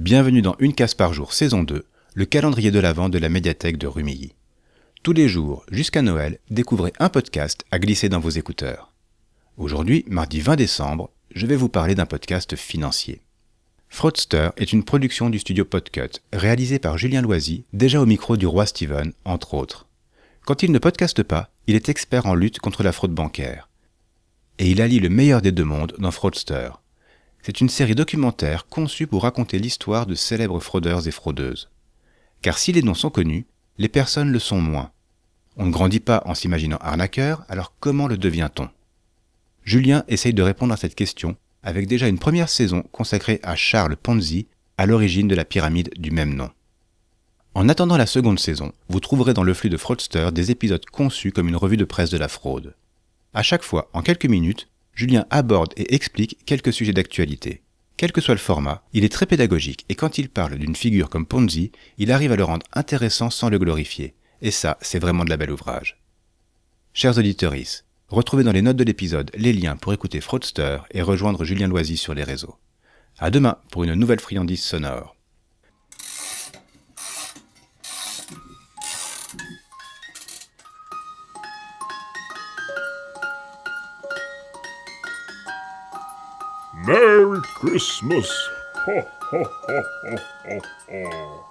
Bienvenue dans Une case par jour, saison 2, le calendrier de l'Avent de la médiathèque de Rumilly. Tous les jours, jusqu'à Noël, découvrez un podcast à glisser dans vos écouteurs. Aujourd'hui, mardi 20 décembre, je vais vous parler d'un podcast financier. Fraudster est une production du studio Podcut, réalisée par Julien Loisy, déjà au micro du roi Steven, entre autres. Quand il ne podcaste pas, il est expert en lutte contre la fraude bancaire. Et il allie le meilleur des deux mondes dans Fraudster. C'est une série documentaire conçue pour raconter l'histoire de célèbres fraudeurs et fraudeuses. Car si les noms sont connus, les personnes le sont moins. On ne grandit pas en s'imaginant arnaqueur, alors comment le devient-on? Julien essaye de répondre à cette question avec déjà une première saison consacrée à Charles Ponzi, à l'origine de la pyramide du même nom. En attendant la seconde saison, vous trouverez dans le flux de Fraudster des épisodes conçus comme une revue de presse de la fraude. À chaque fois, en quelques minutes, Julien aborde et explique quelques sujets d'actualité. Quel que soit le format, il est très pédagogique et quand il parle d'une figure comme Ponzi, il arrive à le rendre intéressant sans le glorifier. Et ça, c'est vraiment de la belle ouvrage. Chers auditeurs, retrouvez dans les notes de l'épisode les liens pour écouter Fraudster et rejoindre Julien Loisy sur les réseaux. À demain pour une nouvelle friandise sonore. Merry Christmas! Ho, ho, ho, ho, ho, ho.